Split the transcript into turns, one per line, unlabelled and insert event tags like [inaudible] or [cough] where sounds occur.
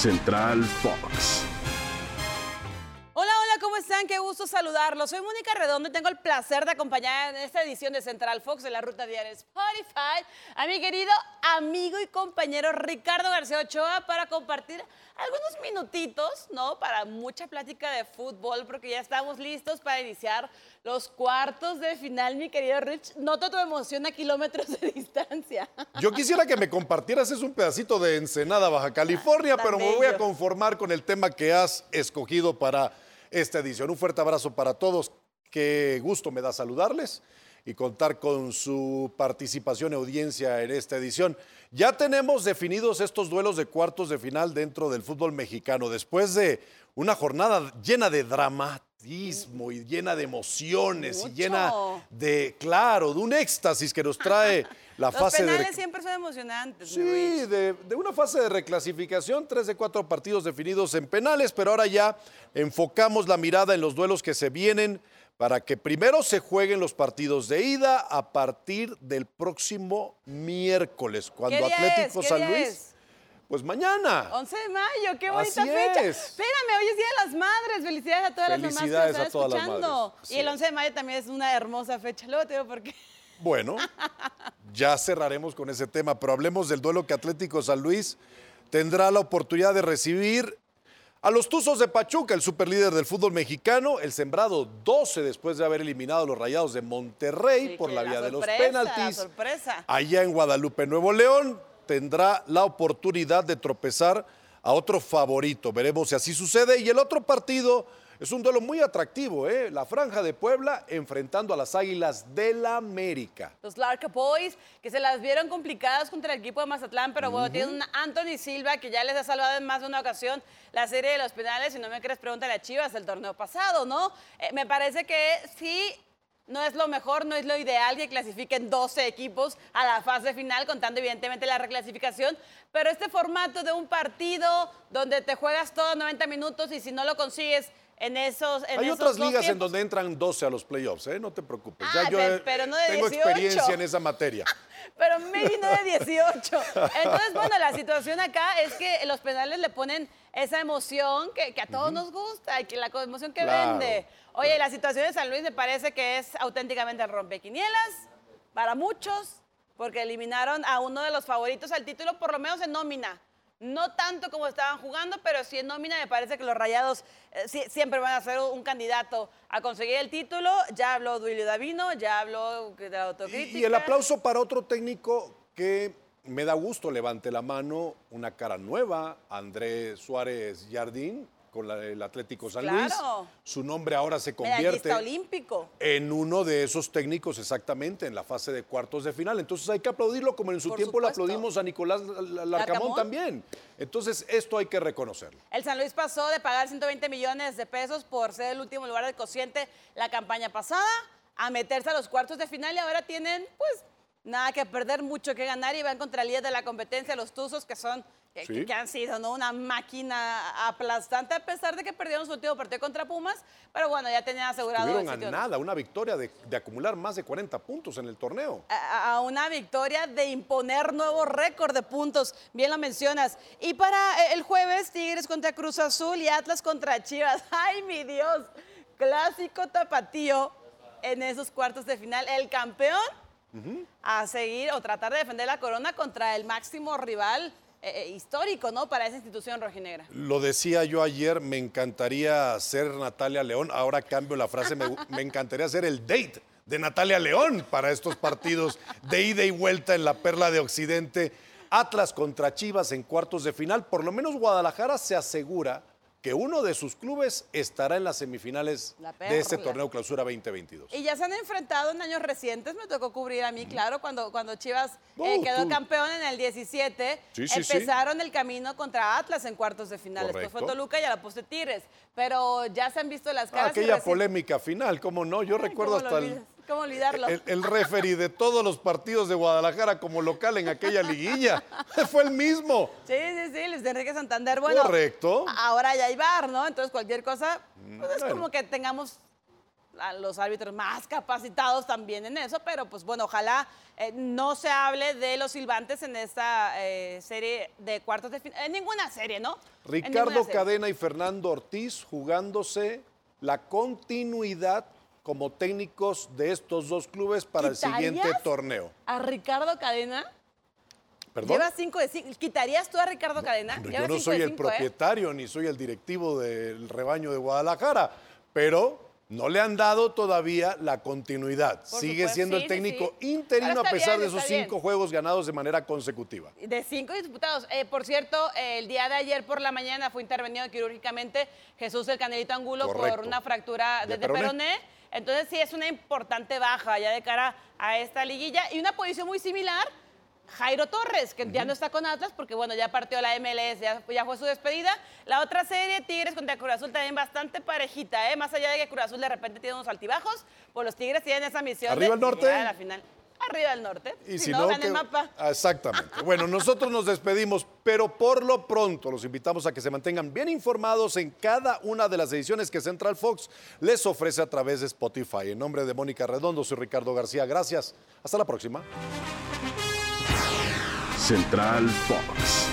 Central Fox.
Gusto saludarlos. Soy Mónica Redondo y tengo el placer de acompañar en esta edición de Central Fox de la Ruta Diaria Spotify a mi querido amigo y compañero Ricardo García Ochoa para compartir algunos minutitos, ¿no? Para mucha plática de fútbol, porque ya estamos listos para iniciar los cuartos de final, mi querido Rich. Noto tu emoción a kilómetros de [laughs] distancia.
Yo quisiera que me compartieras, es un pedacito de Ensenada, Baja California,
Tan
pero me voy a conformar con el tema que has escogido para esta edición. Un fuerte abrazo para todos. Qué gusto me da saludarles y contar con su participación y audiencia en esta edición. Ya tenemos definidos estos duelos de cuartos de final dentro del fútbol mexicano. Después de una jornada llena de dramatismo y llena de emociones y llena de, claro, de un éxtasis que nos trae [laughs] la
Los
fase de...
penales siempre son emocionantes,
Sí, de, de una fase de reclasificación, tres de cuatro partidos definidos en penales, pero ahora ya enfocamos la mirada en los duelos que se vienen para que primero se jueguen los partidos de ida a partir del próximo miércoles, cuando
¿Qué día
Atlético San Luis,
es?
Pues mañana.
11 de mayo, qué bonita
Así
fecha.
es.
Espérame, hoy es Día de las Madres. Felicidades a todas las mamás que nos
Felicidades
están
a todas las
escuchando.
madres.
Y el
es.
11 de mayo también es una hermosa fecha. Luego te digo por qué. [laughs]
Bueno, ya cerraremos con ese tema, pero hablemos del duelo que Atlético San Luis tendrá la oportunidad de recibir a los Tuzos de Pachuca, el superlíder del fútbol mexicano, el sembrado 12 después de haber eliminado a los Rayados de Monterrey
Sí,
por la
la
vía de los penaltis. Allá en Guadalupe, Nuevo León, tendrá la oportunidad de tropezar a otro favorito. Veremos si así sucede. Y el otro partido es un duelo muy atractivo, ¿eh? La Franja de Puebla enfrentando a las Águilas del la América.
Los Lark Boys, que se las vieron complicadas contra el equipo de Mazatlán, pero bueno, tienen un Anthony Silva que ya les ha salvado en más de una ocasión la serie de los penales. Si no me crees, pregúntale a Chivas del torneo pasado, ¿no? Eh, me parece que sí. No es lo mejor, no es lo ideal que clasifiquen 12 equipos a la fase final, contando evidentemente la reclasificación, pero este formato de un partido donde te juegas todo 90 minutos y si no lo consigues en esos en
Hay
esos
otras ligas en donde entran 12 a los playoffs, ¿eh? No te preocupes.
Ah,
ya yo
pe-
eh,
pero no de
tengo
18.
experiencia en esa materia. [laughs]
Pero maybe no de 18. Entonces, bueno, la situación acá es que los penales le ponen esa emoción que, que a todos nos gusta y que la emoción que
Claro,
vende. Oye, la situación de San Luis me parece que es auténticamente rompequinielas para muchos, porque eliminaron a uno de los favoritos al título, por lo menos en nómina. No tanto como estaban jugando, pero sí en nómina me parece que los rayados eh, sí- siempre van a ser un candidato a conseguir el título. Ya habló Duilio Davino, ya habló de la
Y,
autocrítica.
y el aplauso para otro técnico que me da gusto, levante la mano, una cara nueva, Andrés Suárez Jardín, con la- el Atlético San Luis.
Claro.
Su nombre ahora se convierte
olímpico.
en uno de esos técnicos exactamente en la fase de cuartos de final. Entonces hay que aplaudirlo como en su
Por
tiempo le
supuesto.
aplaudimos a Nicolás Larcamón
Larcamón.
también. Entonces esto hay que reconocerlo.
El San Luis pasó de pagar 120 millones de pesos por ser el último lugar del cociente la campaña pasada a meterse a los cuartos de final y ahora tienen, pues, nada que perder, mucho que ganar y van contra el líder de la competencia, los Tuzos, que son, que,
Sí.
que han sido ¿no? una máquina aplastante a pesar de que perdieron su último partido contra Pumas, pero bueno, ya tenían asegurado el
Tuvieron a nada, una victoria de, de acumular más de 40 puntos en el torneo.
a a una victoria de imponer nuevo récord de puntos, bien lo mencionas. Y para eh, el jueves, Tigres contra Cruz Azul y Atlas contra Chivas. [laughs] ¡Ay, mi Dios! Clásico tapatío en esos cuartos de final. El campeón a seguir o tratar de defender la corona contra el máximo rival eh, eh, histórico, ¿no? Para esa institución rojinegra.
Lo decía yo ayer, me encantaría ser Natalia León. Ahora cambio la frase, me, [laughs] me encantaría ser el date de Natalia León para estos partidos de ida y vuelta en la Perla de Occidente. Atlas contra Chivas en cuartos de final. Por lo menos Guadalajara se asegura que uno de sus clubes estará en las semifinales de este torneo Clausura 2022.
Y ya se han enfrentado en años recientes, me tocó cubrir a mí, claro, cuando, cuando Chivas eh, quedó campeón en el 17,
Sí, sí, sí.
empezaron el camino contra Atlas en cuartos de final. Después fue
Correcto.
Toluca y a la poste Tigres. Pero ya se han visto las caras.
aquella polémica final, ¿cómo no? Yo
Ay,
recuerdo
¿cómo lo
hasta el?
¿Cómo olvidarlo?
el, el referee de todos los partidos de Guadalajara como local en aquella liguilla. [laughs] Fue el mismo.
Sí, sí, sí, Luis Enrique Santander. Bueno,
Correcto.
ahora ya hay bar, ¿no? Entonces cualquier cosa, pues es
bueno.
como que tengamos a los árbitros más capacitados también en eso, pero pues bueno, ojalá eh, no se hable de los silbantes en esta eh, serie de cuartos de final, en ninguna serie, ¿no?
Ricardo
serie.
Cadena y Fernando Ortiz jugándose la continuidad como técnicos de estos dos clubes para el siguiente
¿Quitarías
torneo.
A Ricardo Cadena.
¿Perdón?
Lleva cinco de cinco. ¿Quitarías tú a Ricardo Cadena?
Yo no soy el
cinco, ¿eh?
propietario ni soy el directivo del rebaño de Guadalajara, pero no le han dado todavía la continuidad.
Por
Sigue
supuesto,
siendo
sí,
el técnico
sí.
interino a pesar
bien,
de esos
bien.
cinco juegos ganados de manera consecutiva.
De cinco disputados. Eh, por cierto, el día de ayer por la mañana fue intervenido quirúrgicamente Jesús el Canelito Angulo por una fractura
de peroné.
peroné. Entonces sí es una importante baja ya de cara a esta liguilla. Y una posición muy similar, Jairo Torres, que ya no está con Atlas porque bueno, ya partió la MLS, ya, ya fue su despedida. La otra serie, Tigres contra Cruz Azul, también bastante parejita, ¿eh? Más allá de que Cruz Azul de repente tiene unos altibajos, pues los Tigres tienen esa misión
Arriba
de
el norte.
a la final. Arriba del norte.
Y
si,
si
no,
no, que-
el mapa.
Ah, Exactamente. Bueno, nosotros nos despedimos, pero por lo pronto los invitamos a que se mantengan bien informados en cada una de las ediciones que Central Fox les ofrece a través de Spotify. En nombre de Mónica Redondo, soy Ricardo García. Gracias. Hasta la próxima.
Central Fox.